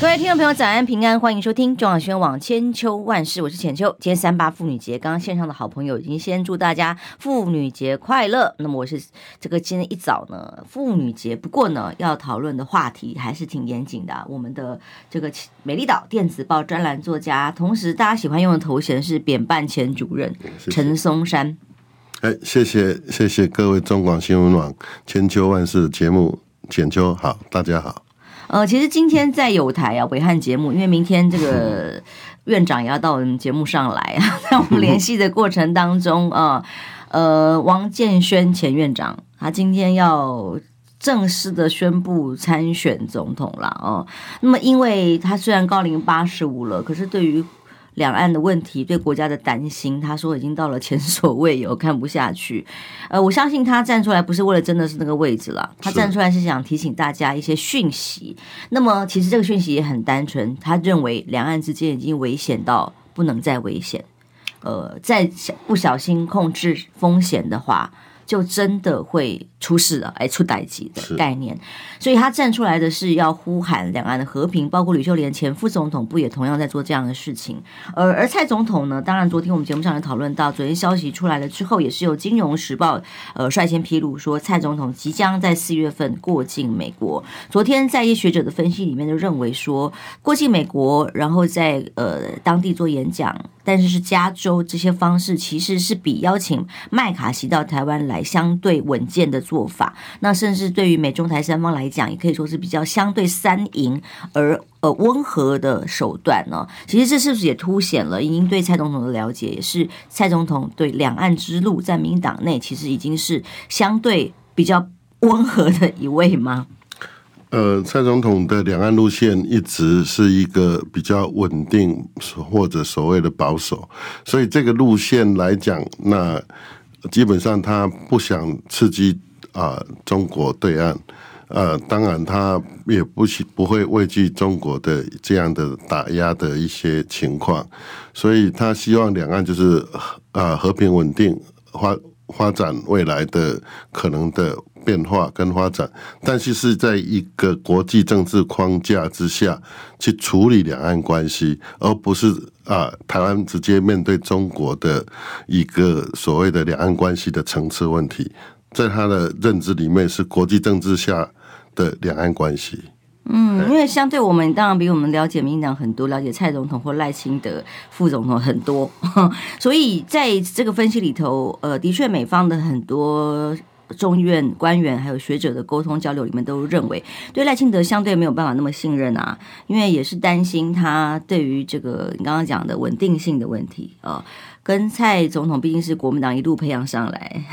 各位听众朋友，早安平安，欢迎收听中广新闻网千秋万事，我是浅秋。今天三八妇女节，刚刚线上的好朋友已经先祝大家妇女节快乐。那么我是这个今天一早呢，妇女节，不过呢，要讨论的话题还是挺严谨的啊。我们的这个美丽岛电子报专栏作家，同时大家喜欢用的头衔是扁办前主任陈松山。哎，谢谢谢谢各位中广新闻网千秋万事节目，浅秋好，大家好。呃，其实今天在有台啊，伟汉节目，因为明天这个院长也要到我们节目上来啊，在我们联系的过程当中啊，呃，王建轩前院长，他今天要正式的宣布参选总统了哦。那么，因为他虽然高龄八十五了，可是对于两岸的问题，对国家的担心，他说已经到了前所未有，看不下去。呃，我相信他站出来不是为了真的是那个位置了，他站出来是想提醒大家一些讯息。那么，其实这个讯息也很单纯，他认为两岸之间已经危险到不能再危险。呃，再不小心控制风险的话，就真的会出事了，哎，出代志的概念。所以他站出来的是要呼喊两岸的和平，包括吕秀莲前副总统不也同样在做这样的事情？而而蔡总统呢？当然，昨天我们节目上也讨论到，昨天消息出来了之后，也是由《金融时报》呃率先披露说，蔡总统即将在四月份过境美国。昨天在一些学者的分析里面就认为说，过境美国，然后在呃当地做演讲，但是是加州这些方式，其实是比邀请麦卡锡到台湾来。相对稳健的做法，那甚至对于美中台三方来讲，也可以说是比较相对三赢而呃温和的手段呢。其实这是不是也凸显了已经对蔡总统的了解，也是蔡总统对两岸之路在民党内其实已经是相对比较温和的一位吗？呃，蔡总统的两岸路线一直是一个比较稳定或者所谓的保守，所以这个路线来讲，那。基本上他不想刺激啊、中国对岸，呃，当然他也不不会畏惧中国的这样的打压的一些情况，所以他希望两岸就是啊、和平稳定发发展未来的可能的变化跟发展，但是是在一个国际政治框架之下去处理两岸关系，而不是。啊，台湾直接面对中国的一个所谓的两岸关系的层次问题，在他的认知里面是国际政治下的两岸关系。嗯，因为相对我们当然比我们了解民进党很多，了解蔡总统或赖清德副总统很多，所以在这个分析里头，呃，的确美方的很多。中院官员还有学者的沟通交流里面都认为，对赖清德相对没有办法那么信任啊，因为也是担心他对于这个你刚刚讲的稳定性的问题啊，跟蔡总统毕竟是国民党一路培养上来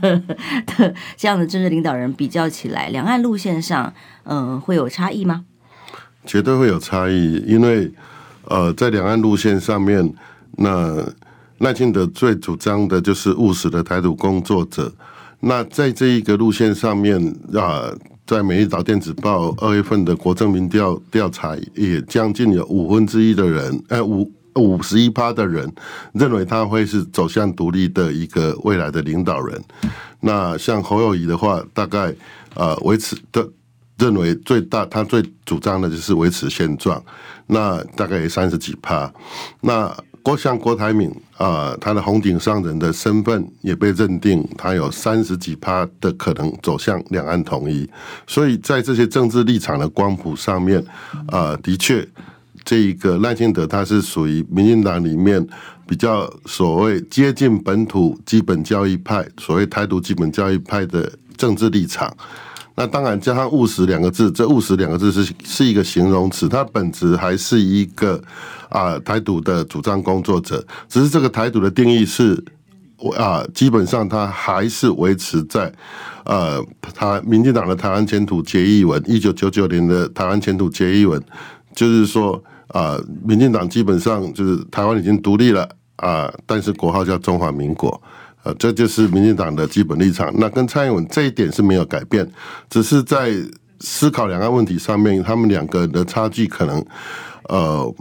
的 的这样的政治领导人比较起来，两岸路线上嗯会有差异吗？绝对会有差异，因为呃在两岸路线上面，那赖清德最主张的就是务实的台独工作者。那在这一个路线上面啊，在《美日岛电子报》二月份的国政民调调查，也将近有五分之一的人，呃，五五十一趴的人认为他会是走向独立的一个未来的领导人。那像侯友宜的话，大概呃维持的认为最大，他最主张的就是维持现状。那大概三十几趴。那郭像郭台铭啊，他的红顶商人的身份也被认定，他有三十几趴的可能走向两岸统一，所以在这些政治立场的光谱上面，啊，的确，这一个赖清德他是属于民进党里面比较所谓接近本土基本教义派，所谓台独基本教义派的政治立场。那当然，加上务实两个字，这务实两个字是是一个形容词，它本质还是一个啊台独的主张工作者，只是这个台独的定义是啊，基本上它还是维持在呃，他民进党的台湾前途决议文，一九九九年的台湾前途决议文，就是说啊，民进党基本上就是台湾已经独立了啊，但是国号叫中华民国。呃，这就是民进党的基本立场。那跟蔡英文这一点是没有改变，只是在思考两岸问题上面，他们两个人的差距可能呃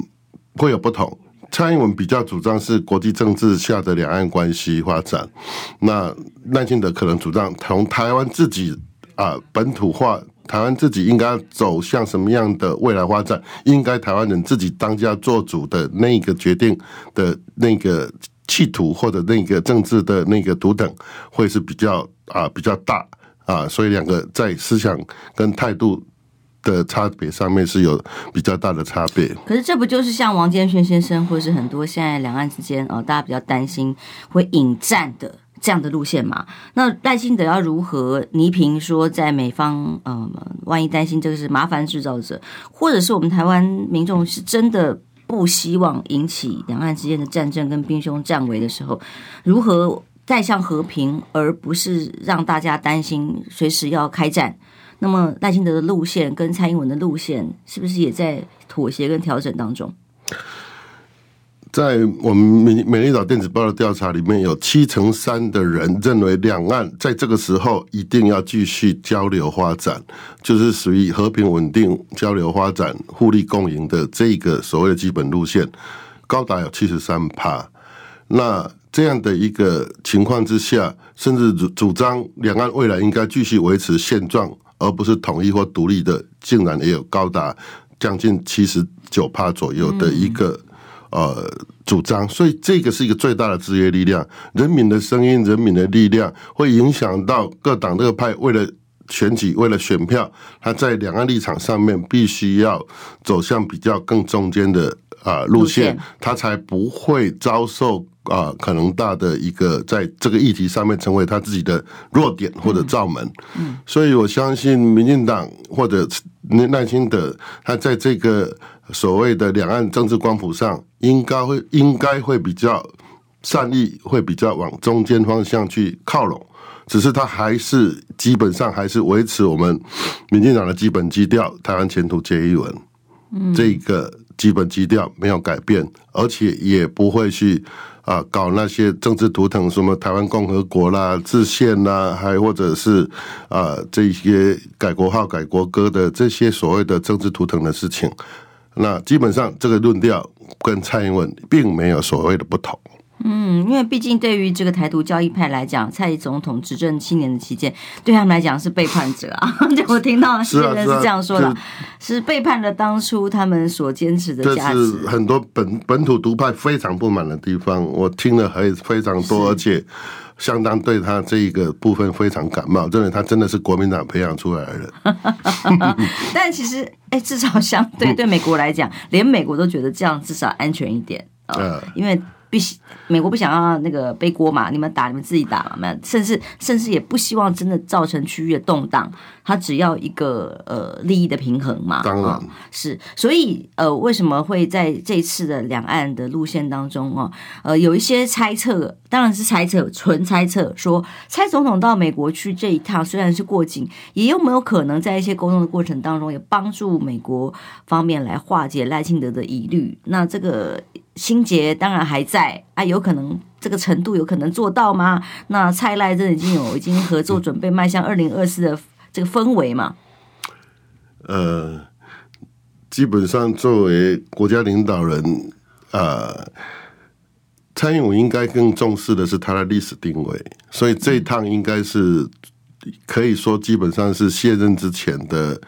会有不同。蔡英文比较主张是国际政治下的两岸关系发展，那赖清德可能主张从台湾自己啊本土化，台湾自己应该走向什么样的未来发展，应该台湾人自己当家做主的那个决定的那个企图或者那个政治的那个图等，会是比较啊比较大啊，所以两个在思想跟态度。的差别上面是有比较大的差别，可是这不就是像王建煊先生，或是很多现在两岸之间哦，大家比较担心会引战的这样的路线嘛？那赖清德要如何倪萍说，在美方嗯，万一担心这个是麻烦制造者，或者是我们台湾民众是真的不希望引起两岸之间的战争跟兵凶战危的时候，如何带向和平，而不是让大家担心随时要开战？那么赖清德的路线跟蔡英文的路线是不是也在妥协跟调整当中？在我们美美丽岛电子报的调查里面，有七成三的人认为两岸在这个时候一定要继续交流发展，就是属于和平稳定交流发展、互利共赢的这个所谓的基本路线，高达有七十三趴。那这样的一个情况之下，甚至主主张两岸未来应该继续维持现状。而不是统一或独立的，竟然也有高达将近七十九趴左右的一个呃主张，所以这个是一个最大的制约力量。人民的声音、人民的力量，会影响到各党各派为了选举、为了选票，他在两岸立场上面必须要走向比较更中间的啊路线，他才不会遭受。啊，可能大的一个在这个议题上面成为他自己的弱点或者罩门，嗯，所以我相信民进党或者耐心的，他在这个所谓的两岸政治光谱上，应该会应该会比较善意，会比较往中间方向去靠拢，只是他还是基本上还是维持我们民进党的基本基调，台湾前途皆一文，嗯，这个基本基调没有改变，而且也不会去。啊，搞那些政治图腾，什么台湾共和国啦、制宪啦，还或者是啊这些改国号、改国歌的这些所谓的政治图腾的事情，那基本上这个论调跟蔡英文并没有所谓的不同。嗯，因为毕竟对于这个台独教义派来讲，蔡总统执政七年的期间，对他们来讲是背叛者啊。就我听到有些人是这样说的，是，啊是，啊、是背叛了当初他们所坚持的价值。这是很多本本土独派非常不满的地方，我听了还非常多，而且相当对他这一个部分非常感冒，认为他真的是国民党培养出来的人。但其实，哎，至少相对对美国来讲，连美国都觉得这样至少安全一点啊，呃，因为。必须美国不想要那个背锅嘛？你们打你们自己打嘛？甚至甚至也不希望真的造成区域的动荡。他只要一个呃利益的平衡嘛。当然、哦、是。所以呃，为什么会在这次的两岸的路线当中哦？呃，有一些猜测，当然是猜测，纯猜测，说蔡总统到美国去这一趟虽然是过境，也有没有可能在一些沟通的过程当中，也帮助美国方面来化解赖清德的疑虑？那这个。心结当然还在啊，有可能这个程度有可能做到吗？那蔡赖这已经有已经合作准备迈向二零二四的这个氛围嘛？呃，基本上作为国家领导人，呃，蔡英文应该更重视的是他的历史定位，所以这一趟应该是可以说基本上是卸任之前的。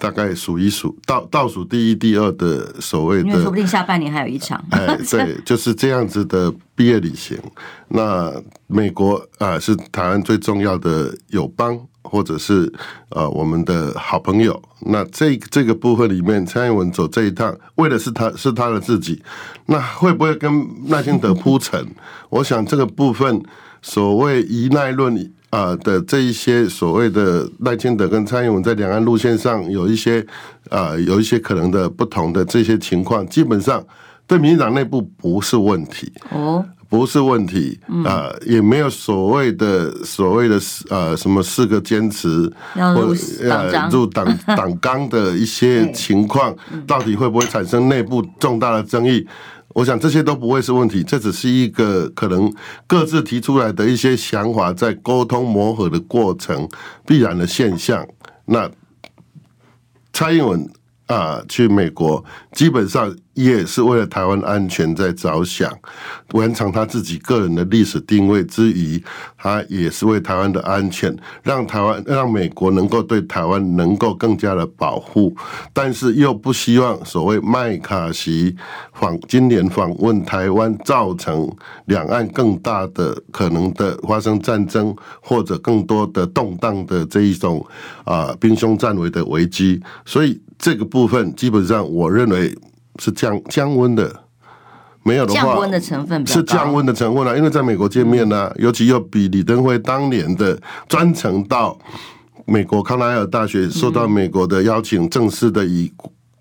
大概数一数倒倒数第一、第二的所谓的，因为说不定下半年还有一场。哎，对，就是这样子的毕业旅行。那美国啊、呃，是台湾最重要的友邦，或者是呃我们的好朋友。那这这个部分里面，蔡英文走这一趟，为的是他是他的自己。那会不会跟赖清德铺陈？我想这个部分，所谓依赖论。啊的这一些所谓的赖清德跟蔡英文在两岸路线上有一些啊有一些可能的不同的这些情况，基本上对民进党内部不是问题哦，不是问题啊，也没有所谓的所谓的呃什么四个坚持或呃入党 党纲的一些情况，到底会不会产生内部重大的争议？我想这些都不会是问题，这只是一个可能各自提出来的一些想法，在沟通磨合的过程必然的现象。那蔡英文啊，去美国基本上也是为了台湾安全在着想，完成他自己个人的历史定位之余，他也是为台湾的安全，让台湾让美国能够对台湾能够更加的保护，但是又不希望所谓麦卡锡访今年访问台湾，造成两岸更大的可能的发生战争或者更多的动荡的这一种啊兵凶战危的危机，所以。这个部分基本上，我认为是降降温的，没有的话，降温的成分是降温的成分啊。因为在美国见面呢、啊，尤其又比李登辉当年的专程到美国康奈尔大学，受到美国的邀请，正式的以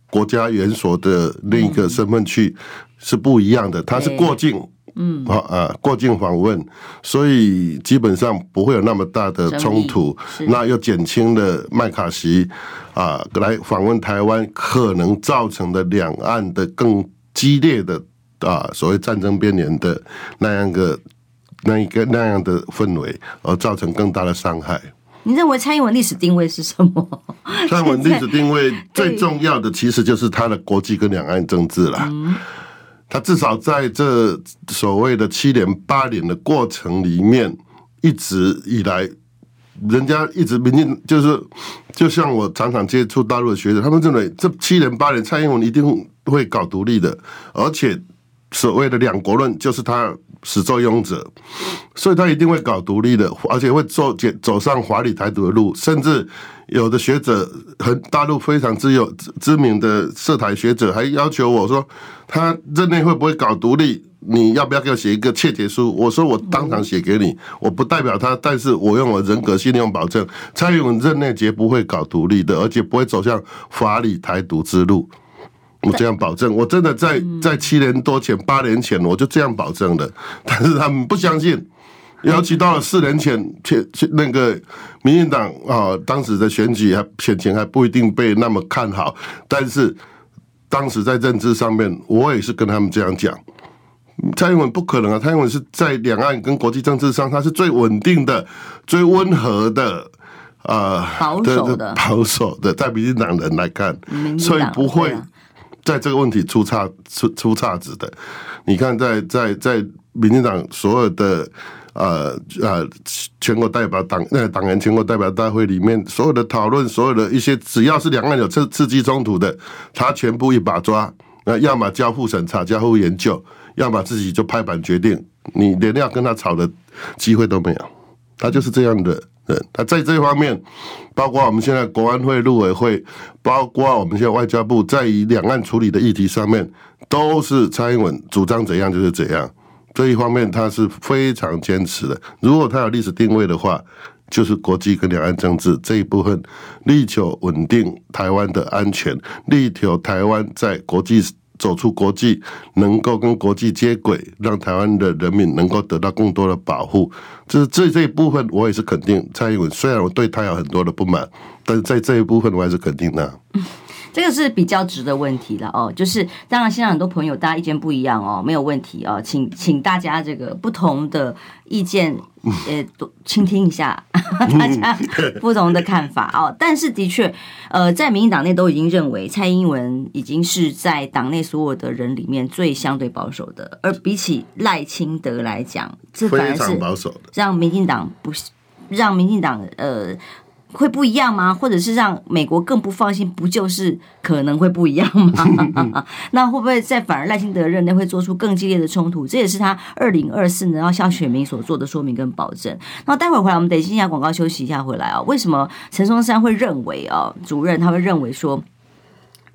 国家元首的另一个身份去，是不一样的。他是过境。嗯，好啊，过境访问，所以基本上不会有那么大的冲突，那又减轻了麦卡锡啊来访问台湾可能造成的两岸的更激烈的啊所谓战争边缘的那样个那一个那样的氛围，而造成更大的伤害。你认为蔡英文历史定位是什么？蔡英文历史定位最重要的其实就是他的国际跟两岸政治啦。他至少在这所谓的七年八年的过程里面，一直以来，人家一直民进就是，就像我常常接触大陆的学者，他们认为这七年八年蔡英文一定会搞独立的，而且所谓的两国论就是他始作俑者，所以他一定会搞独立的，而且会走走上法理台独的路，甚至。有的学者很大陆非常之有知名的涉台学者，还要求我说，他任内会不会搞独立？你要不要给我写一个切结书？我说我当场写给你，我不代表他，但是我用我人格信用保证，蔡英文任内绝不会搞独立的，而且不会走向法理台独之路。我这样保证，我真的在在七年多前、八年前我就这样保证的，但是他们不相信。尤其到了四年前，前那个民进党啊，当时的选举还选情还不一定被那么看好，但是当时在政治上面，我也是跟他们这样讲，蔡英文不可能啊，蔡英文是在两岸跟国际政治上，他是最稳定的、最温和的啊，保守的保守的，在民进党人来看，所以不会在这个问题出岔出出岔子的。你看在，在在民进党所有的。呃呃，全国代表党那个党员全国代表大会里面所有的讨论，所有的一些只要是两岸有刺刺激冲突的，他全部一把抓。那要么交互审查、交互研究，要么自己就拍板决定，你连要跟他吵的机会都没有。他就是这样的人。他在这方面，包括我们现在国安会、陆委会，包括我们现在外交部，在以两岸处理的议题上面，都是蔡英文主张怎样就是怎样。这一方面他是非常坚持的。如果他有历史定位的话，就是国际跟两岸政治这一部分，力求稳定台湾的安全，力求台湾在国际走出国际，能够跟国际接轨，让台湾的人民能够得到更多的保护。就是这这一部分，我也是肯定蔡英文。虽然我对他有很多的不满，但是在这一部分，我还是肯定的。这个是比较值的问题了哦，就是当然现在很多朋友大家意见不一样哦，没有问题哦，请请大家这个不同的意见呃多倾听一下 大家不同的看法哦。但是的确呃，在民进党内都已经认为蔡英文已经是在党内所有的人里面最相对保守的，而比起赖清德来讲，这反而是保守的，让民进党不让民进党呃。会不一样吗？或者是让美国更不放心？不就是可能会不一样吗？那会不会在反而赖清德任内会做出更激烈的冲突？这也是他二零二四年要向选民所做的说明跟保证。那待会儿回来，我们等一下广告休息一下回来啊。为什么陈松山会认为啊？主任他会认为说，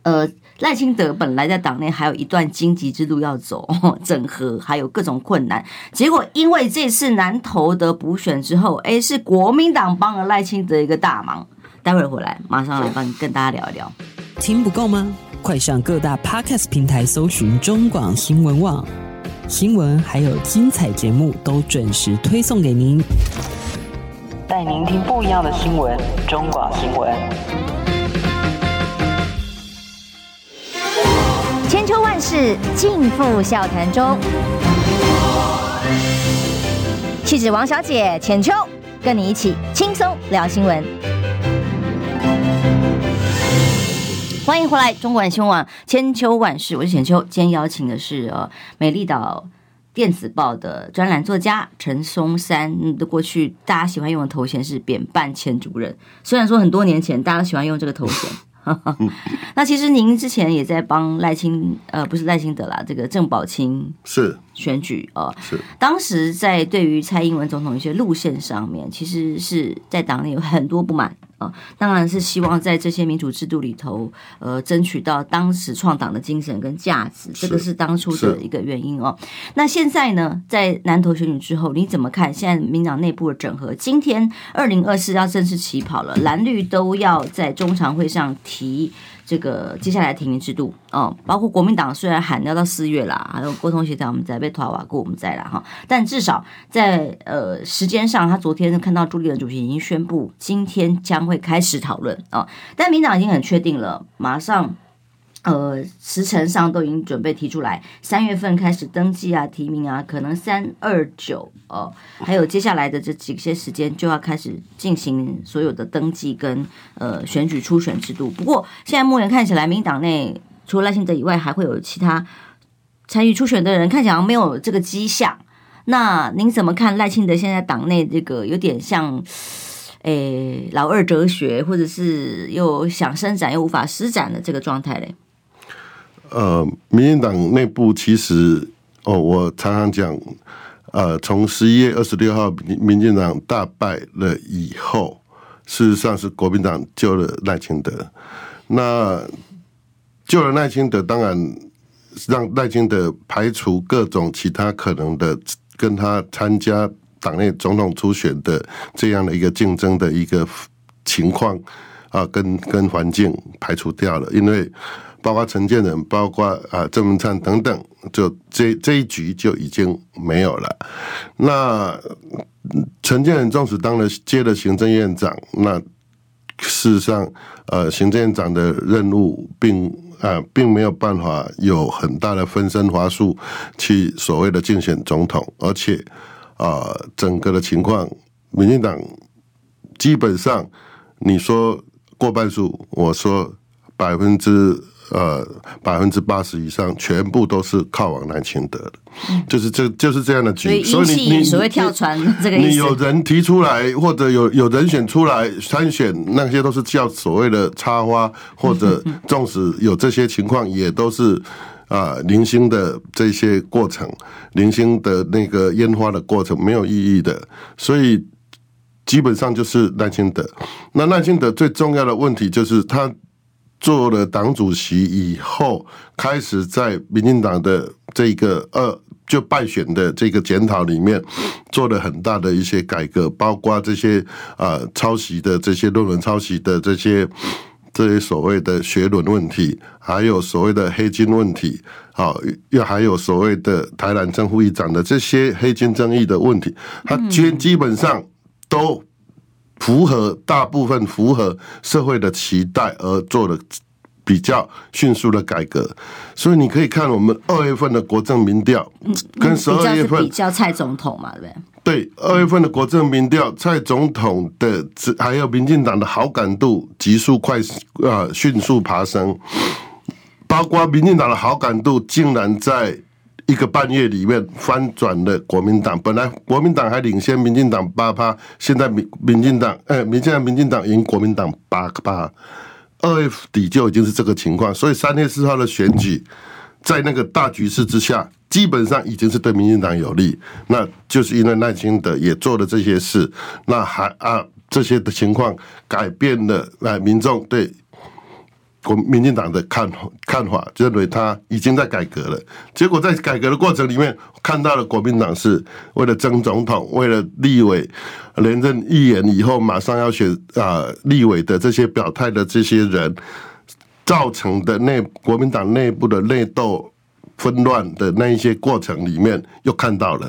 呃。赖清德本来在党内还有一段荆棘之路要走，整合还有各种困难。结果因为这次南投的补选之后，哎，是国民党帮了赖清德一个大忙。待会儿回来，马上来帮你跟大家聊一聊。听不够吗？快上各大 Podcast 平台搜寻中广新闻网新闻，还有精彩节目都准时推送给您，带您听不一样的新闻。中广新闻。千秋万世尽付笑谈中。气质王小姐浅秋，跟你一起轻松聊新闻。欢迎回来，中国新闻网千秋万世，我是浅秋。今天邀请的是呃，美丽岛电子报的专栏作家陈松山。的过去大家喜欢用的头衔是扁办前主任，虽然说很多年前大家都喜欢用这个头衔。那其实您之前也在帮赖清呃，不是赖清德啦，这个郑宝清是。选举啊，是。当时在对于蔡英文总统一些路线上面，其实是在党内有很多不满。当然是希望在这些民主制度里头，呃，争取到当时创党的精神跟价值，这个是当初的一个原因哦。那现在呢，在南投选举之后，你怎么看现在民党内部的整合？今天二零二四要正式起跑了，蓝绿都要在中常会上提。这个接下来提名制度，哦，包括国民党虽然喊要到四月啦，还有沟通协调，我们在被拖瓦过，我们在了哈，但至少在呃时间上，他昨天看到朱立伦主席已经宣布，今天将会开始讨论啊，但民党已经很确定了，马上。呃，时程上都已经准备提出来，三月份开始登记啊、提名啊，可能三二九哦，还有接下来的这几些时间就要开始进行所有的登记跟呃选举初选制度。不过现在目前看起来，民党内除了赖清德以外，还会有其他参与初选的人，看起来没有这个迹象。那您怎么看赖清德现在党内这个有点像诶老二哲学，或者是又想伸展又无法施展的这个状态嘞？呃，民进党内部其实哦，我常常讲，呃，从十一月二十六号民民进党大败了以后，事实上是国民党救了赖清德。那救了赖清德，当然让赖清德排除各种其他可能的跟他参加党内总统初选的这样的一个竞争的一个情况啊，跟跟环境排除掉了，因为。包括陈建仁，包括啊郑文灿等等，就这这一局就已经没有了。那陈建仁纵使当了接了行政院长，那事实上，呃，行政院长的任务并啊并没有办法有很大的分身乏术去所谓的竞选总统，而且啊整个的情况，民进党基本上你说过半数，我说百分之。呃，百分之八十以上全部都是靠往南清德的，嗯、就是这就是这样的局。所以你你所谓跳船这个意思，你有人提出来，或者有有人选出来参选，那些都是叫所谓的插花，或者纵使有这些情况，也都是啊、呃、零星的这些过程，零星的那个烟花的过程没有意义的。所以基本上就是赖清德。那赖清德最重要的问题就是他。做了党主席以后，开始在民进党的这个二就败选的这个检讨里面，做了很大的一些改革，包括这些啊抄袭的这些论文抄袭的这些这些所谓的学伦问题，还有所谓的黑金问题，好，又还有所谓的台南正副议长的这些黑金争议的问题，他基基本上都。符合大部分符合社会的期待而做的比较迅速的改革，所以你可以看我们二月份的国政民调，跟十二月份比较蔡总统嘛，对不对？对，二月份的国政民调，蔡总统的还有民进党的好感度急速快啊迅速爬升，包括民进党的好感度竟然在。一个半月里面翻转了国民党，本来国民党还领先民进党八趴，现在民民进党，哎，民进党民进党赢国民党八趴，二月底就已经是这个情况，所以三月四号的选举，在那个大局势之下，基本上已经是对民进党有利，那就是因为赖清德也做了这些事，那还啊这些的情况改变了哎民众对。国民进党的看看法，认为他已经在改革了。结果在改革的过程里面，看到了国民党是为了争总统，为了立委连任议员以后马上要选啊立委的这些表态的这些人，造成的内国民党内部的内斗纷乱的那一些过程里面，又看到了，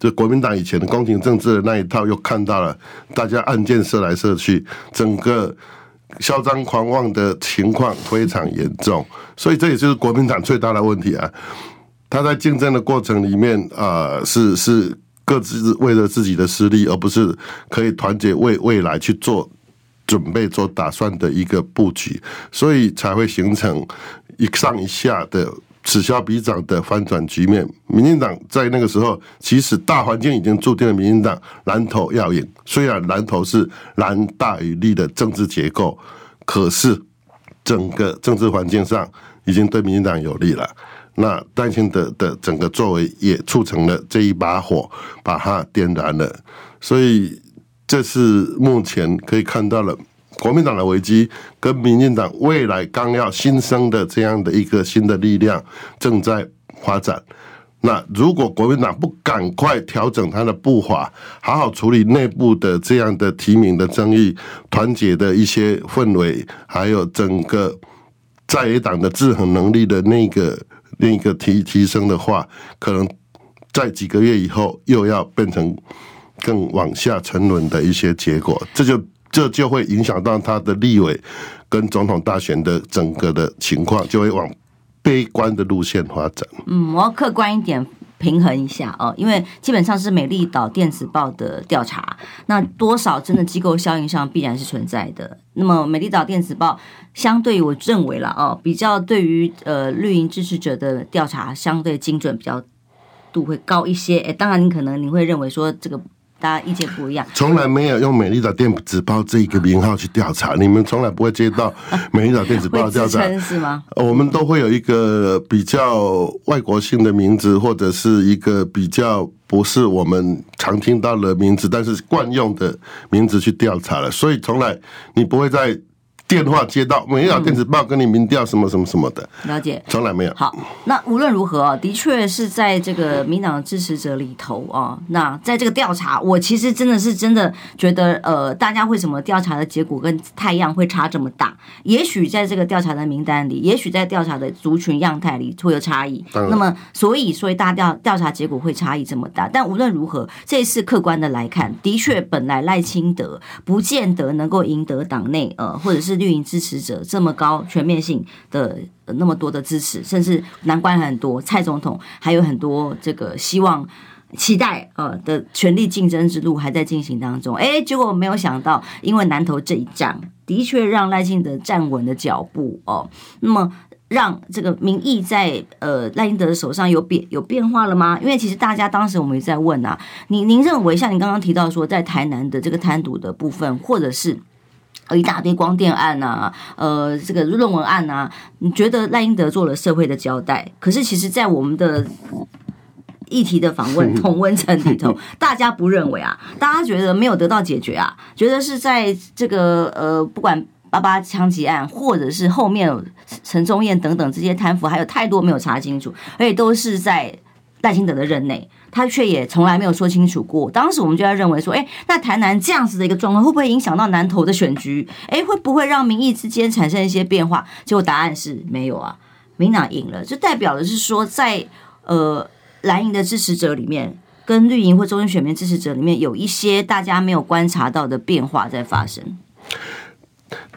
就国民党以前的宫廷政治的那一套，又看到了大家案件射来射去，整个。嚣张狂妄的情况非常严重，所以这也就是国民党最大的问题啊！他在竞争的过程里面啊、是是各自为了自己的私利，而不是可以团结为未来去做准备做打算的一个布局，所以才会形成一上一下的此消彼长的翻转局面。民进党在那个时候，其实大环境已经注定了民进党蓝头要赢。虽然蓝头是蓝大于绿的政治结构，可是整个政治环境上已经对民进党有利了。那赖清德的整个作为也促成了这一把火，把它点燃了。所以这是目前可以看到了国民党的危机，跟民进党未来刚要新生的这样的一个新的力量正在发展。那如果国民党不赶快调整他的步伐，好好处理内部的这样的提名的争议、团结的一些氛围，还有整个在野党的制衡能力的那个。那个提提升的话，可能在几个月以后又要变成更往下沉沦的一些结果，这就这就会影响到他的立委跟总统大选的整个的情况，就会往悲观的路线发展。嗯，我要客观一点。平衡一下哦，因为基本上是美丽岛电子报的调查，那多少真的机构效应上必然是存在的。那么美丽岛电子报相对于我认为啦哦，比较对于呃绿营支持者的调查相对精准，比较度会高一些。诶，当然你可能你会认为说这个。大家意见不一样，从来没有用美丽岛电子报这一个名号去调查，你们从来不会接到美丽岛电子报调查是吗？我们都会有一个比较外国性的名字，或者是一个比较不是我们常听到的名字，但是惯用的名字去调查了，所以从来你不会在。电话接到，美丽岛电子报跟你民调什么什么什么的，了解，从来没有。好，那无论如何啊，的确是在这个民党支持者里头啊，那在这个调查，我其实真的是真的觉得，呃，大家为什么调查的结果跟太阳会差这么大？也许在这个调查的名单里，也许在调查的族群样态里会有差异。那么，所以所以大调调查结果会差异这么大。但无论如何，这一次客观的来看，的确本来赖清德不见得能够赢得党内呃，或者是。绿营支持者这么高全面性的那么多的支持，甚至难关很多，蔡总统还有很多这个希望期待呃的权力竞争之路还在进行当中。哎，结果没有想到，因为南投这一仗，的确让赖清德站稳了脚步哦。那么让这个民意在呃赖清德的手上有变有变化了吗？因为其实大家当时我们也在问啊，您您认为像你刚刚提到说，在台南的这个贪渎的部分，或者是？一大堆光电案呐，呃，这个论文案呐，你觉得赖英德做了社会的交代？可是其实，在我们的议题的访问 同温层里头，大家不认为啊，大家觉得没有得到解决啊，觉得是在这个呃，不管八八枪击案，或者是后面陈宗彦等等这些贪腐，还有太多没有查清楚，而且都是在赖清德的任内。他却也从来没有说清楚过。当时我们就在认为说，哎，那台南这样子的一个状况，会不会影响到南投的选举？哎，会不会让民意之间产生一些变化？结果答案是没有啊，民党赢了，就代表的是说在，在呃蓝营的支持者里面，跟绿营或中间选民支持者里面，有一些大家没有观察到的变化在发生。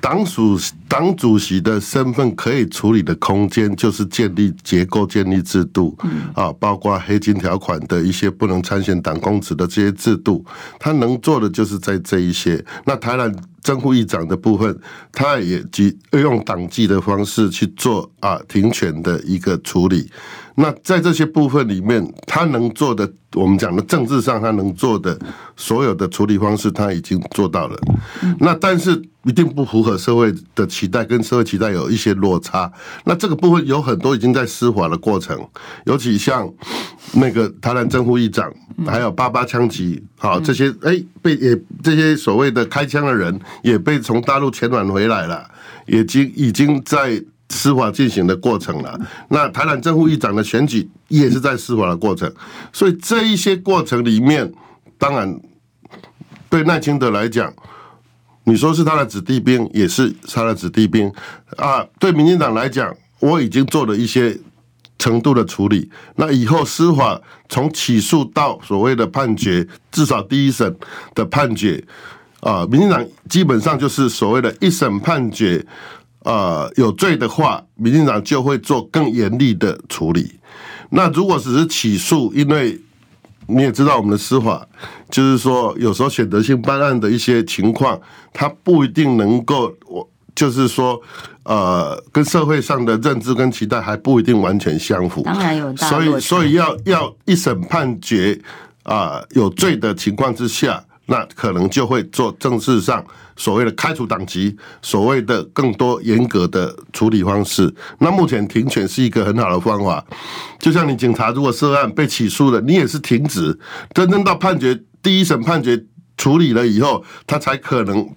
党主党主席的身份可以处理的空间，就是建立结构、建立制度，啊，包括黑金条款的一些不能参选党公职的这些制度，他能做的就是在这一些。那台南正副议长的部分，他也即用党纪的方式去做啊停权的一个处理。那在这些部分里面，他能做的，我们讲的政治上他能做的所有的处理方式，他已经做到了。那但是一定不符合社会的期待，跟社会期待有一些落差。那这个部分有很多已经在司法的过程，尤其像那个台南正副议长，还有八八枪击，好这些哎被也这些所谓的开枪的人也被从大陆遣返回来了，已经已经在。司法进行的过程了，那台南政府议长的选举也是在司法的过程，所以这一些过程里面，当然对赖清德来讲，你说是他的子弟兵，也是他的子弟兵啊。对民进党来讲，我已经做了一些程度的处理，那以后司法从起诉到所谓的判决，至少第一审的判决啊，民进党基本上就是所谓的一审判决。呃，有罪的话，民进党就会做更严厉的处理。那如果只是起诉，因为你也知道我们的司法，就是说有时候选择性办案的一些情况，它不一定能够我。就是说，呃，跟社会上的认知跟期待还不一定完全相符。当然有，所以所以要要一审判决啊、呃、有罪的情况之下，那可能就会做正式上所谓的开除党籍，所谓的更多严格的处理方式。那目前停权是一个很好的方法，就像你警察如果涉案被起诉了，你也是停职，真正到判决第一审判决处理了以后，他才可能。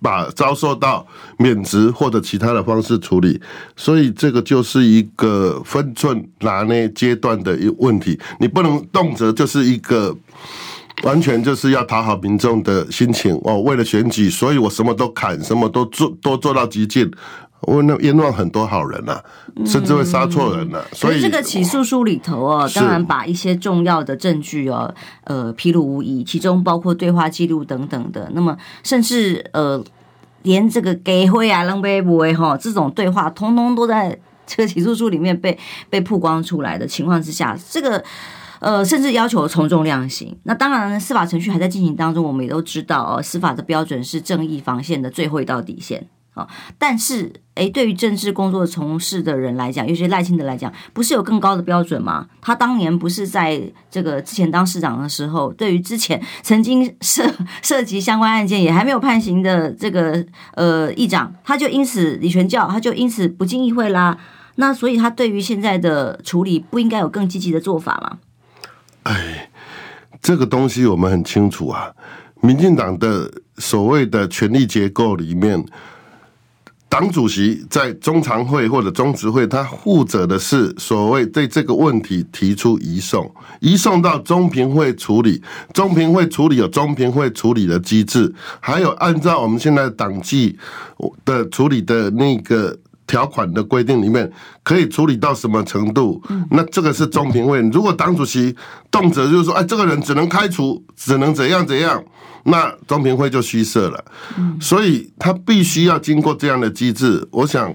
把遭受到免职或者其他的方式处理，所以这个就是一个分寸拿捏阶段的一问题。你不能动辄就是一个完全就是要讨好民众的心情哦，为了选举，所以我什么都砍，什么都做，都做到极尽。我那冤枉很多好人呐、啊，甚至会杀错人了、啊。所以这个起诉书里头哦，当然把一些重要的证据哦，呃，披露无疑，其中包括对话记录等等的。那么，甚至呃，连这个给会啊、扔杯不会哈，这种对话，通通都在这个起诉书里面被被曝光出来的情况之下，这个呃，甚至要求从重量刑。那当然，司法程序还在进行当中，我们也都知道哦，司法的标准是正义防线的最后一道底线啊。但是，诶，对于政治工作从事的人来讲，尤其赖清德来讲，不是有更高的标准吗？他当年不是在这个之前当市长的时候，对于之前曾经涉涉及相关案件也还没有判刑的这个呃议长，他就因此李全教，他就因此不进议会啦。那所以他对于现在的处理，不应该有更积极的做法吗？哎，这个东西我们很清楚啊，民进党的所谓的权力结构里面。党主席在中常会或者中执会，他负责的是所谓对这个问题提出移送，移送到中评会处理。中评会处理有中评会处理的机制，还有按照我们现在党纪的处理的那个条款的规定里面，可以处理到什么程度？那这个是中评会。如果党主席动辄就是说，哎，这个人只能开除，只能怎样怎样。那中评会就虚设了，所以他必须要经过这样的机制。我想，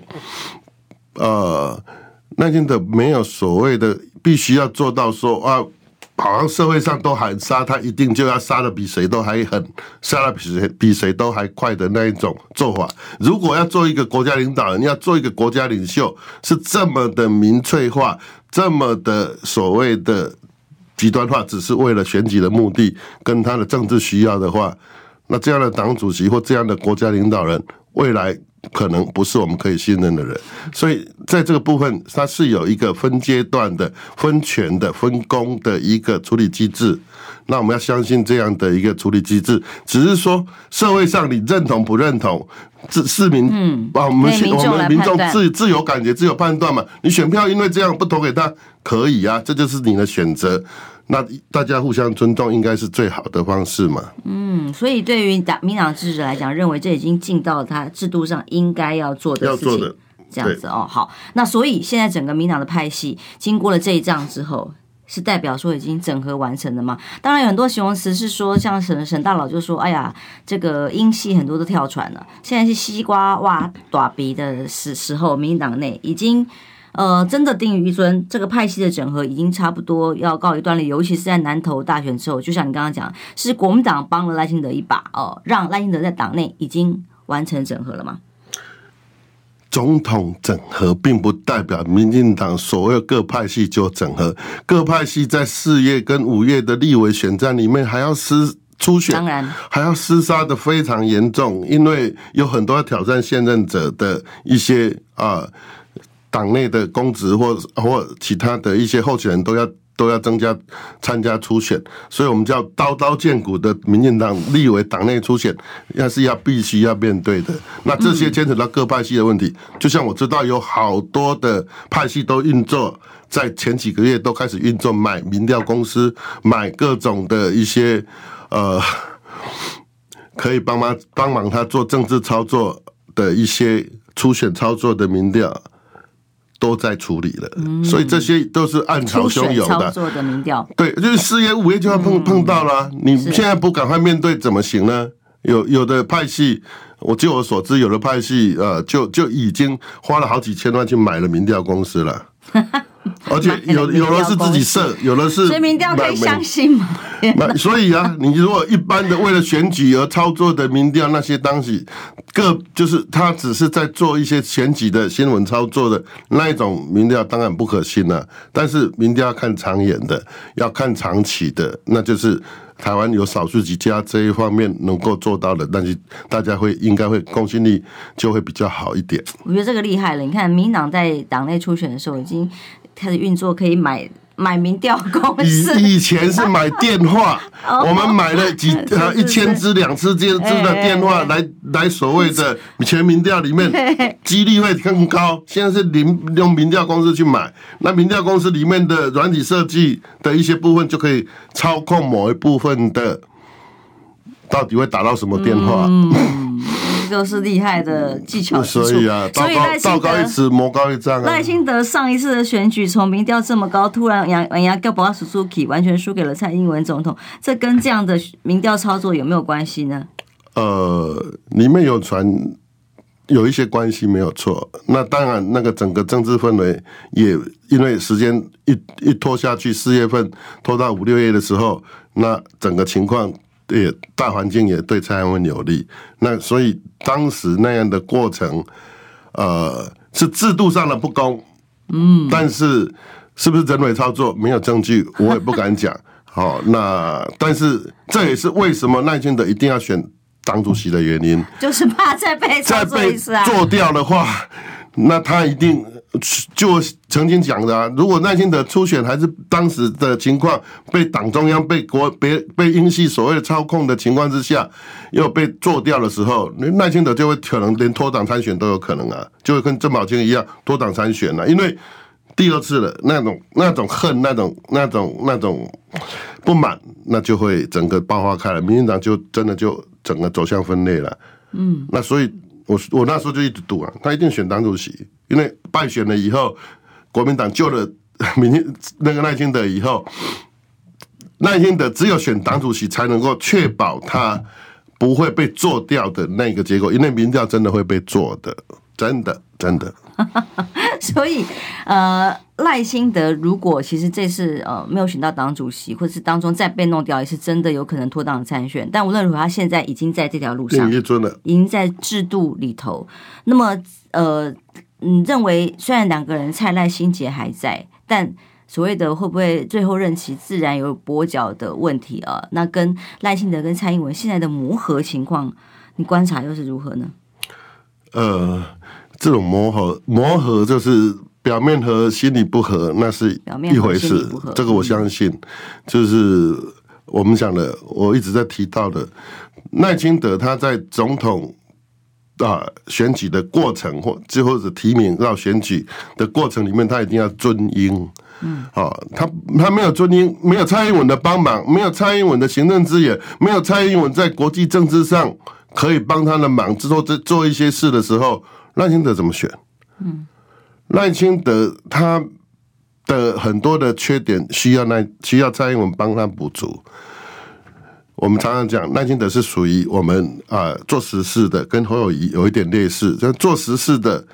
呃，赖清德没有所谓的必须要做到说啊，好像社会上都喊杀他，一定就要杀的比谁都还狠，杀的比谁比谁都还快的那一种做法。如果要做一个国家领导人，要做一个国家领袖，是这么的民粹化，这么的所谓的。极端化只是为了选举的目的跟他的政治需要的话，那这样的党主席或这样的国家领导人，未来可能不是我们可以信任的人。所以在这个部分，它是有一个分阶段的、分权的、分工的一个处理机制。那我们要相信这样的一个处理机制，只是说社会上你认同不认同，市市民嗯，啊，我们我们民众自自由感觉、自由判断嘛。你选票因为这样不投给他，可以啊，这就是你的选择。那大家互相尊重，应该是最好的方式嘛。嗯，所以对于党民党支持者来讲，认为这已经尽到了他制度上应该要做的事情，这样子哦。好，那所以现在整个民党的派系经过了这一仗之后。是代表说已经整合完成了吗？当然有很多形容词是说，像沈沈大佬就说：“哎呀，这个英系很多都跳船了。”现在是西瓜挖短鼻的时时候，民进党内已经呃真的定于一尊，这个派系的整合已经差不多要告一段落。尤其是在南投大选之后，就像你刚刚讲，是国民党帮了赖清德一把哦，让赖清德在党内已经完成整合了吗？总统整合并不代表民进党所有各派系就整合，各派系在四月跟五月的立委选战里面还要厮初选，当然还要厮杀的非常严重，因为有很多挑战现任者的一些啊党内的公职或或其他的一些候选人都要。都要增加参加初选，所以我们叫刀刀见骨的民进党立委党内初选，那是要必须要面对的。那这些牵扯到各派系的问题，就像我知道有好多的派系都运作，在前几个月都开始运作买民调公司，买各种的一些呃，可以帮忙帮忙他做政治操作的一些初选操作的民调。都在处理了，所以这些都是暗潮汹涌的。做的民调，对，就是四月、五月就要碰碰到了。你现在不赶快面对，怎么行呢？有有的派系，我据我所知，有的派系呃，就就已经花了好几千万去买了民调公司了。而且有有的是自己设，有的是。所以民调可以相信吗？所以啊，你如果一般的为了选举而操作的民调，那些东西各就是他只是在做一些选举的新闻操作的那一种民调，当然不可信了。但是民调要看长远的，要看长期的，那就是。台湾有少数几家这一方面能够做到的，但是大家会应该会公信力就会比较好一点。我觉得这个厉害了，你看民党在党内初选的时候已经开始运作，可以买。买民调公司，以以前是买电话，我们买了几 呃一千支、两千支的电话来来所谓的全民调里面，几率会更高。现在是零用民调公司去买，那民调公司里面的软体设计的一些部分就可以操控某一部分的，到底会打到什么电话？都是厉害的技巧所以啊，道高道高一尺，魔高一丈啊。赖清德上一次的选举，从民调这么高，突然杨杨要把 Suzuki 完全输给了蔡英文总统，这跟这样的民调操作有没有关系呢？呃，里面有传有一些关系没有错。那当然，那个整个政治氛围也因为时间一一拖下去，四月份拖到五六月的时候，那整个情况。也大环境也对蔡英文有利，那所以当时那样的过程，呃，是制度上的不公，嗯，但是是不是人为操作没有证据，我也不敢讲。好，那但是这也是为什么赖清德一定要选党主席的原因，就是怕再被再被做掉的话，那他一定。就曾经讲的啊，如果赖清德初选还是当时的情况，被党中央、被国、别被英系所谓的操控的情况之下，又被做掉的时候，那赖清德就会可能连脱党参选都有可能啊，就会跟郑宝清一样脱党参选了，因为第二次了那种那种恨、那种那种那种不满，那就会整个爆发开来，民进党就真的就整个走向分裂了。嗯，那所以。我我那时候就一直赌啊，他一定选党主席，因为败选了以后，国民党救了 民那个耐心的以后，耐心的只有选党主席才能够确保他不会被做掉的那个结果，因为民调真的会被做的，真的真的。所以，呃，赖清德如果其实这次呃没有选到党主席，或者是当中再被弄掉，也是真的有可能脱党参选。但无论如何，他现在已经在这条路上，已经在制度里头。那么，呃，你认为虽然两个人蔡赖心结还在，但所谓的会不会最后任期自然有跛脚的问题啊？那跟赖清德跟蔡英文现在的磨合情况，你观察又是如何呢？呃。这种磨合，磨合就是表面和心里不合，那是一回事。这个我相信，就是我们讲的，我一直在提到的，赖清德他在总统啊选举的过程，或最后的提名到选举的过程里面，他一定要尊英。嗯，啊，他他没有尊英，没有蔡英文的帮忙，没有蔡英文的行政资源，没有蔡英文在国际政治上可以帮他的忙，之后做做一些事的时候。赖清德怎么选？嗯，赖清德他的很多的缺点需要赖需要蔡英文帮他补足。我们常常讲赖清德是属于我们啊做实事的，跟侯友谊有一点类似，就做实事的，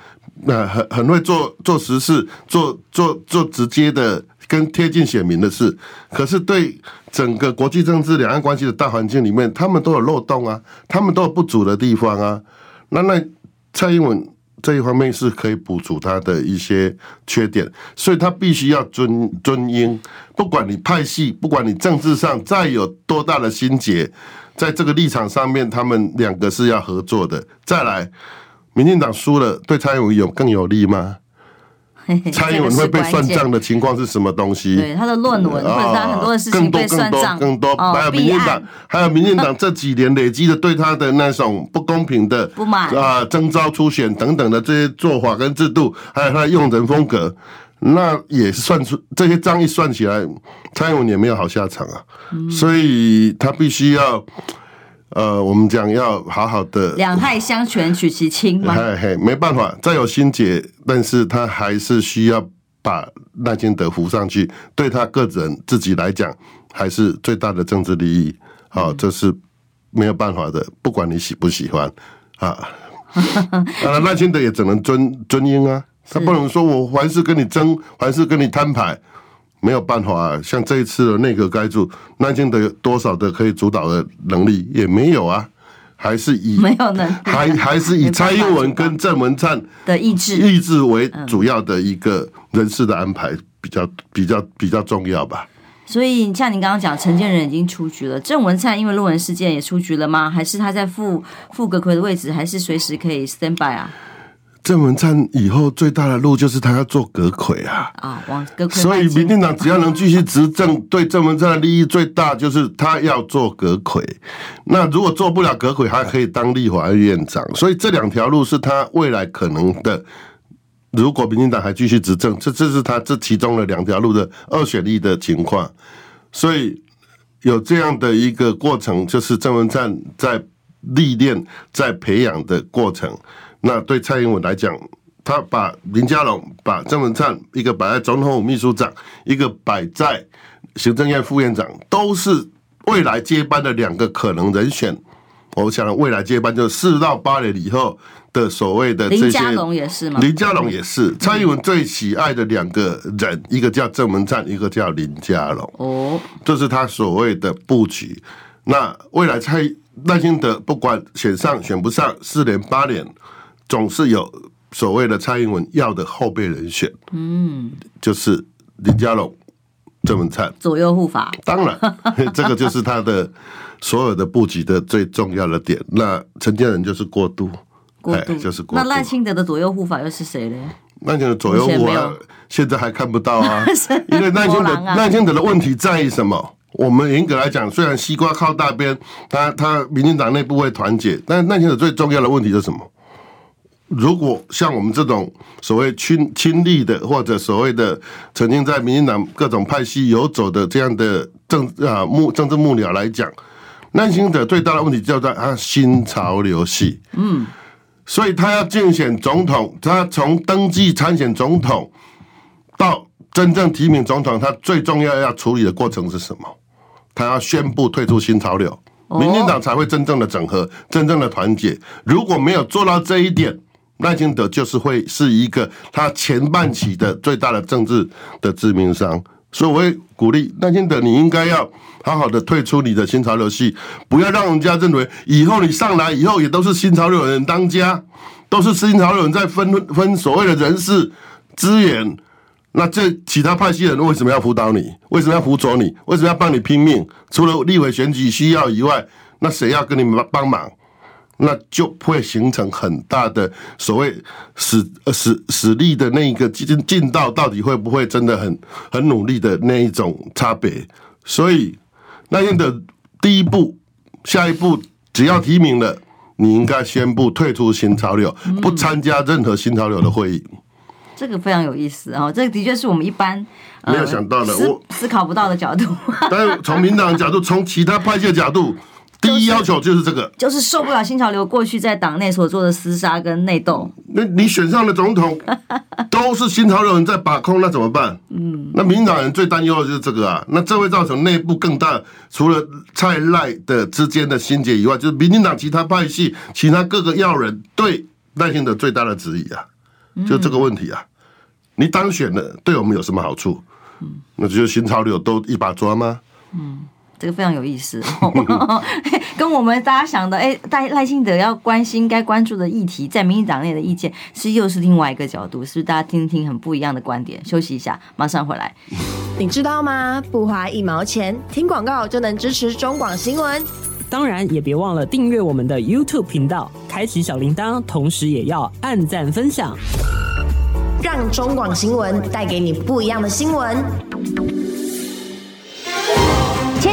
那很很会做做实事，做做做直接的，跟贴近选民的事。可是对整个国际政治、两岸关系的大环境里面，他们都有漏洞啊，他们都有不足的地方啊。那那。蔡英文这一方面是可以补足他的一些缺点，所以他必须要尊尊英。不管你派系，不管你政治上再有多大的心结，在这个立场上面，他们两个是要合作的。再来，民进党输了，对蔡英文有更有利吗？蔡英文会被算账的情况是什么东西？对他的论文或者他很多的事情被算账，更多更多，还有民进党，还有民进党这几年累积的对他的那种不公平的 不满啊，征召初选等等的这些做法跟制度，还有他的用人风格，那也算出这些账一算起来，蔡英文也没有好下场啊，所以他必须要。呃，我们讲要好好的，两害相权取其轻嘛。嘿嘿，没办法，再有心结，但是他还是需要把赖清德扶上去，对他个人自己来讲，还是最大的政治利益。好、哦，这是没有办法的，不管你喜不喜欢啊。啊，赖清德也只能尊尊英啊。他不能说我凡事跟你争，凡事跟你摊牌，没有办法啊。像这一次的内阁改组，赖清德有多少的可以主导的能力也没有啊，还是以 没有能力，还还是以蔡英文跟郑文灿的意志意志为主要的一个人事的安排比较比较比较重要吧。所以像您刚刚讲，陈建仁已经出局了，郑文灿因为论文事件也出局了吗？还是他在副副阁揆的位置，还是随时可以 stand by 啊？郑文灿以后最大的路就是他要做阁揆啊！啊，往。所以民进党只要能继续执政，对郑文灿的利益最大就是他要做阁揆。那如果做不了阁揆，还可以当立法院院长。所以这两条路是他未来可能的。如果民进党还继续执政，这这是他这其中的两条路的二选一的情况，所以有这样的一个过程，就是郑文灿在历练、在培养的过程。那对蔡英文来讲，他把林佳龙、把郑文灿一个摆在总统府秘书长，一个摆在行政院副院长，都是未来接班的两个可能人选。我想未来接班就是四到八年以后的所谓的这些，林佳龙也是吗？林佳龙也是蔡英文最喜爱的两个人，一个叫郑文灿，一个叫林佳龙。哦，这是他所谓的布局。那未来蔡赖清德不管选上选不上，四年八年，总是有所谓的蔡英文要的后备人选。嗯，就是林佳龙、郑文灿左右护法。当然，这个就是他的。所有的布局的最重要的点，那陈建仁就是过渡，过渡就是过渡。那赖清德的左右护法又是谁呢？赖清德左右护法现在还看不到啊，因为赖清德赖清德的问题在于什么？我们严格来讲，虽然西瓜靠大边，他他民进党内部会团结，但赖清德最重要的问题是什么？如果像我们这种所谓亲亲历的，或者所谓的曾经在民进党各种派系游走的这样的政啊幕政治幕僚来讲。赖清德最大的问题就在他新潮流系，嗯，所以他要竞选总统，他从登记参选总统到真正提名总统，他最重要要处理的过程是什么？他要宣布退出新潮流，民进党才会真正的整合，真正的团结。如果没有做到这一点，赖清德就是会是一个他前半期的最大的政治的致命伤。所以我会鼓励赖清德，你应该要好好的退出你的新潮流系，不要让人家认为以后你上来以后也都是新潮流人当家，都是新潮流人在分分所谓的人事资源。那这其他派系人为什么要辅导你？为什么要辅佐你？为什么要帮你拼命？除了立委选举需要以外，那谁要跟你们帮忙？那就会形成很大的所谓使呃使使力的那一个进进道，到底会不会真的很很努力的那一种差别？所以那样的第一步，下一步只要提名了，你应该宣布退出新潮流，不参加任何新潮流的会议。嗯，这个非常有意思啊！这个的确是我们一般没有想到的，我思考不到的角度。但是从民党的角度，从其他派系的角度。第一要求就是这个，就是受不了新潮流过去在党内所做的厮杀跟内斗。那你选上了总统 都是新潮流人在把控，那怎么办？嗯，那民进党人最担忧的就是这个啊。那这会造成内部更大，除了蔡赖的之间的心结以外，就是民进党其他派系、其他各个要人对赖清德最大的质疑啊，就这个问题啊。你当选了，对我们有什么好处？嗯，那就是新潮流都一把抓吗？嗯。这个非常有意思，跟我们大家想的，哎，赖赖清德要关心、该关注的议题，在民进党内的意见是又是另外一个角度，是不是？大家听听很不一样的观点。休息一下，马上回来。你知道吗？不花一毛钱，听广告就能支持中广新闻。当然，也别忘了订阅我们的 YouTube 频道，开启小铃铛，同时也要按赞分享，让中广新闻带给你不一样的新闻。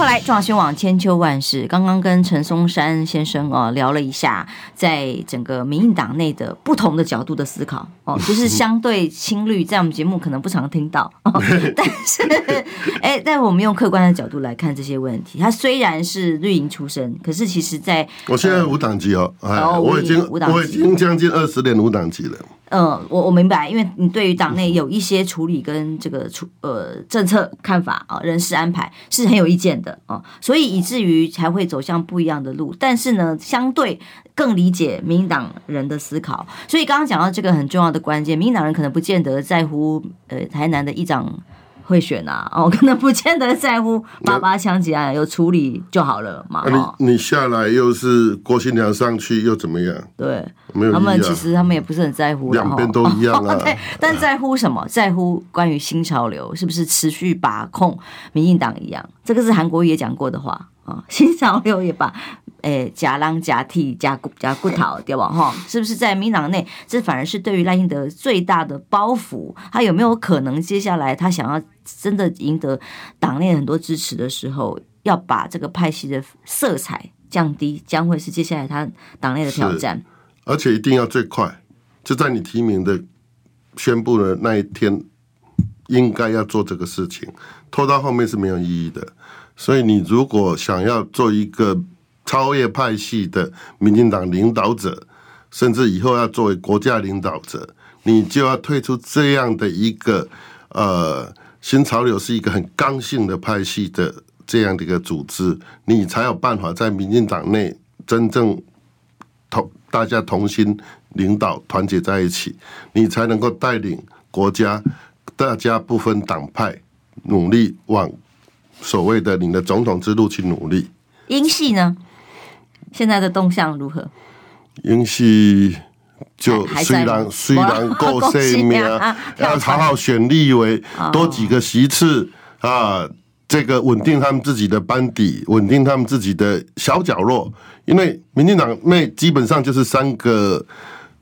回来，中广新闻网千秋万世。刚刚跟陈松山先生哦聊了一下，在整个民进党内的不同的角度的思考哦，就是相对青绿，在我们节目可能不常听到，哦、但是 哎，但我们用客观的角度来看这些问题。他虽然是绿营出身，可是其实在，在我现在无党籍哦，哎，我已经我已经将近二十年无党籍了。呃，我我明白，因为你对于党内有一些处理跟这个处呃政策看法啊、人事安排是很有意见的啊，所以以至于才会走向不一样的路。但是呢，相对更理解民进党人的思考，所以刚刚讲到这个很重要的关键，民进党人可能不见得在乎呃台南的议长。会选啊，哦，可能不见得在乎爸爸枪击案有处理就好了嘛。啊、你你下来又是郭新娘上去又怎么样？对，没有、啊。他们其实他们也不是很在乎，两边都一样啊。对，但在乎什么？在乎关于新潮流是不是持续把控民进党一样？这个是韩国瑜也讲过的话啊。新潮流也把。诶，假狼假替假骨假骨头，对吧？哈，是不是在民党内，这反而是对于赖清德最大的包袱？他有没有可能接下来他想要真的赢得党内很多支持的时候，要把这个派系的色彩降低，将会是接下来他党内的挑战。而且一定要最快，就在你提名的宣布的那一天，应该要做这个事情，拖到后面是没有意义的。所以你如果想要做一个。超越派系的民进党领导者，甚至以后要作为国家领导者，你就要退出这样的一个呃新潮流，是一个很刚性的派系的这样的一个组织，你才有办法在民进党内真正同大家同心领导团结在一起，你才能够带领国家，大家不分党派努力往所谓的你的总统之路去努力。英系呢？现在的动向如何？应是就虽然虽然够生命，要好好选立委，多几个席次啊，这个稳定他们自己的班底，稳定他们自己的小角落。因为民进党内基本上就是三个。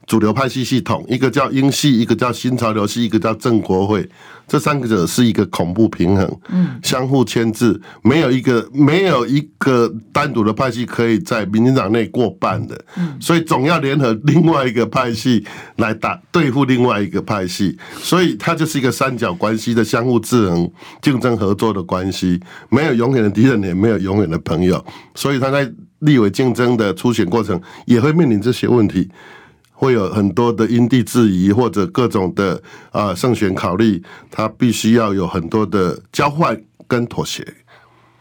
主流派系系统，一个叫英系，一个叫新潮流系，一个叫正国会，这三个者是一个恐怖平衡，嗯，相互牵制，没有一个没有一个单独的派系可以在民进党内过半的，嗯，所以总要联合另外一个派系来打对付另外一个派系，所以它就是一个三角关系的相互制衡、竞争合作的关系，没有永远的敌人，也没有永远的朋友，所以他在立委竞争的初选过程也会面临这些问题。会有很多的因地制宜，或者各种的啊胜选考虑，他必须要有很多的交换跟妥协。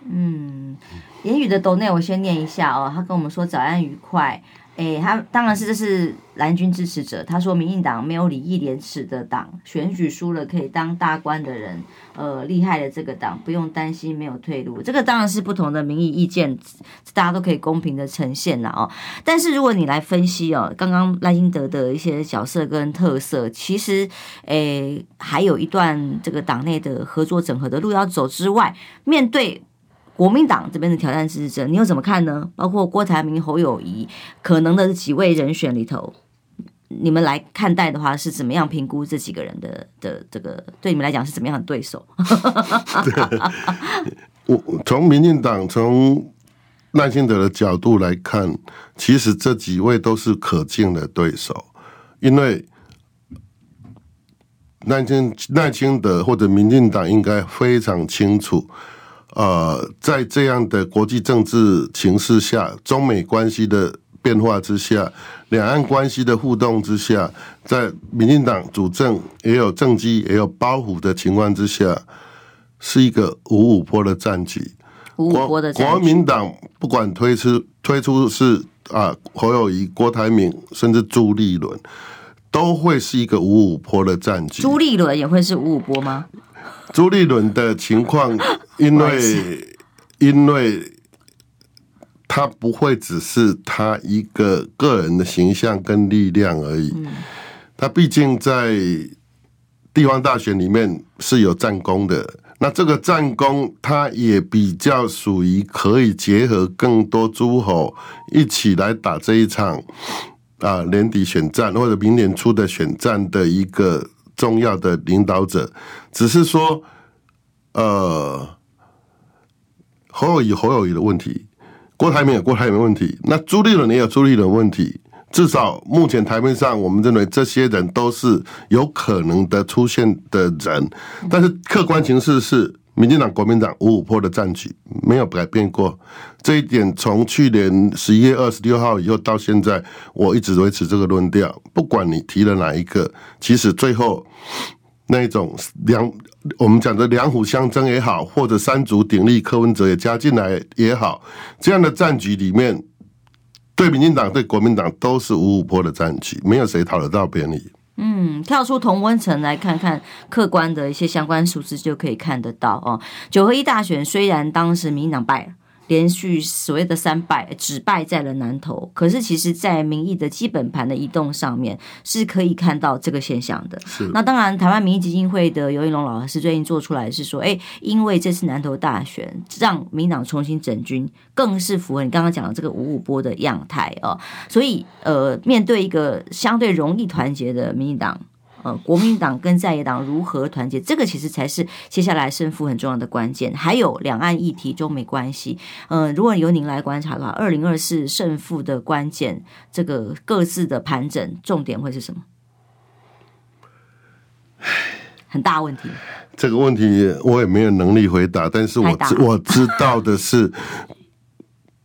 嗯，言语的抖内我先念一下哦，他跟我们说早安愉快。诶，他当然是这是蓝军支持者。他说，民进党没有礼义廉耻的党，选举输了可以当大官的人，呃，厉害的这个党不用担心没有退路。这个当然是不同的民意意见，大家都可以公平的呈现了哦。但是如果你来分析哦，刚刚赖清德的一些角色跟特色，其实诶还有一段这个党内的合作整合的路要走之外，面对。国民党这边的挑战支持者，你又怎么看呢？包括郭台铭、侯友宜可能的几位人选里头，你们来看待的话，是怎么样评估这几个人的的这个对你们来讲是怎么样的对手？我从民进党从赖清德的角度来看，其实这几位都是可敬的对手，因为赖清赖清德或者民进党应该非常清楚。呃，在这样的国际政治情势下，中美关系的变化之下，两岸关系的互动之下，在民进党主政也有政绩也有包袱的情况之下，是一个五五波的战局。五五波的战局。国民党不管推出推出是啊侯友谊、郭台铭，甚至朱立伦，都会是一个五五波的战局。朱立伦也会是五五波吗？朱立伦的情况，因为因为他不会只是他一个个人的形象跟力量而已，他毕竟在地方大选里面是有战功的。那这个战功，他也比较属于可以结合更多诸侯一起来打这一场啊年底选战或者明年初的选战的一个。重要的领导者，只是说，呃，侯友谊侯友谊的问题，郭台铭有郭台铭问题，那朱立伦也有朱立伦问题。至少目前台面上，我们认为这些人都是有可能的出现的人，但是客观形势是，民进党、国民党五五破的战局没有改变过，这一点从去年十一月二十六号以后到现在，我一直维持这个论调。不管你提了哪一个，其实最后那一种两我们讲的两虎相争也好，或者三足鼎立，柯文哲也加进来也好，这样的战局里面，对民进党、对国民党都是五五破的战局，没有谁讨得到便宜。嗯，跳出同温层来看看客观的一些相关数字，就可以看得到哦。九合一大选虽然当时民进党败了。连续所谓的三败，只败在了南投。可是，其实，在民意的基本盘的移动上面，是可以看到这个现象的。是。那当然，台湾民意基金会的尤一龙老师最近做出来是说，哎，因为这次南投大选，让民党重新整军，更是符合你刚刚讲的这个五五波的样态哦。所以，呃，面对一个相对容易团结的民进党。呃，国民党跟在野党如何团结，这个其实才是接下来胜负很重要的关键。还有两岸议题中美关系，嗯、呃，如果由您来观察的话，二零二四胜负的关键，这个各自的盘整重点会是什么？很大问题。这个问题我也没有能力回答，但是我知我知道的是。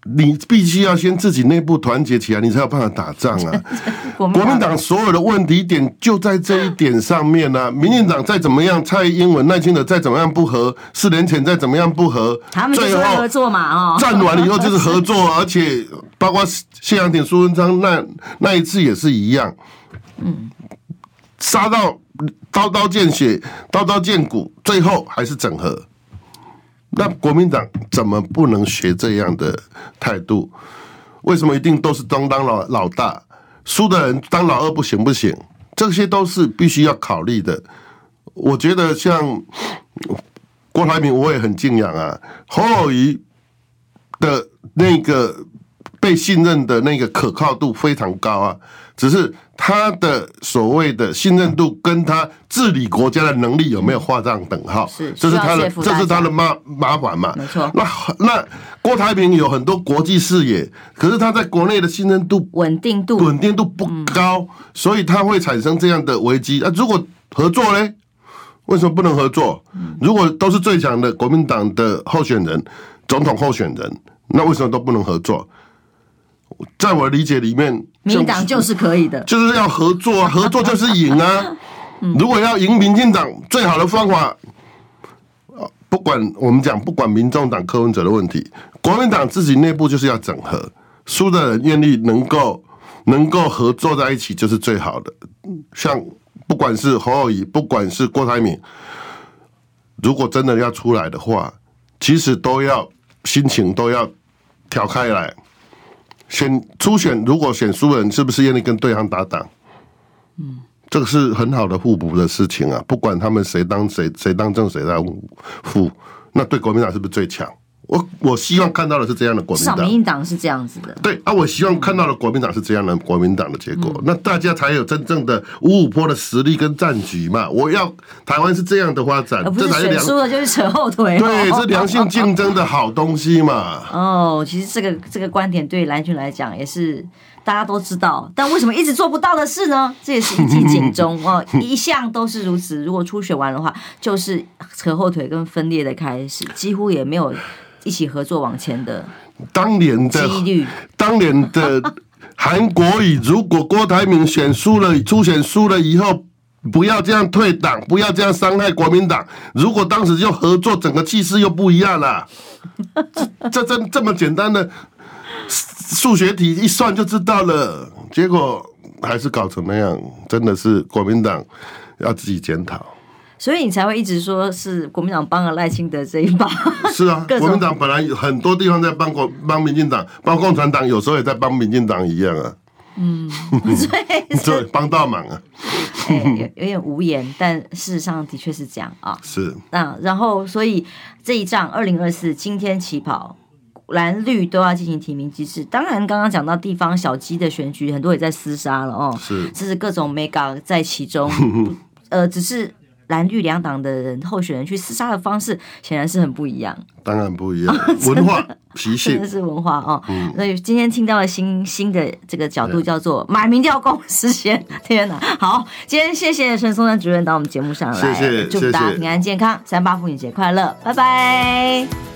你必须要先自己内部团结起来，你才有办法打仗啊！国民党所有的问题点就在这一点上面啊！民进党再怎么样，蔡英文、赖清德再怎么样不合，四年前再怎么样不合，他们最后合作嘛！哦，战完了以后就是合作，而且包括谢长廷、苏文昌那那一次也是一样，嗯，杀到刀刀见血、刀刀见骨，最后还是整合。那国民党怎么不能学这样的态度？为什么一定都是当当老老大，输的人当老二不行不行？这些都是必须要考虑的。我觉得像郭台铭，我也很敬仰啊。侯友宜的那个被信任的那个可靠度非常高啊，只是。他的所谓的信任度跟他治理国家的能力有没有画上等号？是，这是他的，这是他的麻麻烦嘛？没错。那那郭台铭有很多国际视野，可是他在国内的信任度稳定度稳定度不高，所以他会产生这样的危机。啊，如果合作呢？为什么不能合作？如果都是最强的国民党的候选人、总统候选人，那为什么都不能合作？在我的理解里面，民进党就是可以的，就是要合作，合作就是赢啊。如果要赢民进党，最好的方法，不管我们讲，不管民众党柯文哲的问题，国民党自己内部就是要整合，输的人愿意能够能够合作在一起，就是最好的。像不管是侯友宜，不管是郭台铭，如果真的要出来的话，其实都要心情都要调开来。选初选，如果选输人，是不是愿意跟对方搭档？嗯，这个是很好的互补的事情啊。不管他们谁当谁，谁当正谁当副，那对国民党是不是最强？我我希望看到的是这样的国民党，民进党是这样子的。对啊，我希望看到的国民党是这样的国民党的结果，嗯、那大家才有真正的五五波的实力跟战局嘛。我要台湾是这样的发展，不是选输了就是扯后腿。对，是良性竞争的好东西嘛。哦，其实这个这个观点对蓝军来讲也是大家都知道，但为什么一直做不到的事呢？这也是一记警钟 哦，一向都是如此。如果初选完的话，就是扯后腿跟分裂的开始，几乎也没有。一起合作往前的，当年的几率，当年的韩国瑜，如果郭台铭选输了，初选输了以后，不要这样退党，不要这样伤害国民党。如果当时就合作，整个气势又不一样了。这这这么简单的数学题一算就知道了，结果还是搞成那样，真的是国民党要自己检讨。所以你才会一直说是国民党帮了赖清德这一把。是啊，国民党本来有很多地方在帮国帮民进党，帮共产党，有时候也在帮民进党一样啊。嗯，对，对，帮倒忙啊。有有点无言，但事实上的确是这样啊。是。那然后，所以这一仗二零二四今天起跑，蓝绿都要进行提名机制。当然，刚刚讲到地方小鸡的选举，很多也在厮杀了哦。是，这是各种 mega 在其中。呃，只是。蓝绿两党的人候选人去厮杀的方式，显然是很不一样。当然不一样，文化脾性真的是文化哦。嗯，所以今天听到了新新的这个角度，叫做买民调共识先。天哪，好，今天谢谢陈松山主任到我们节目上来，谢谢，祝大家平安健康，三八妇女节快乐，拜拜。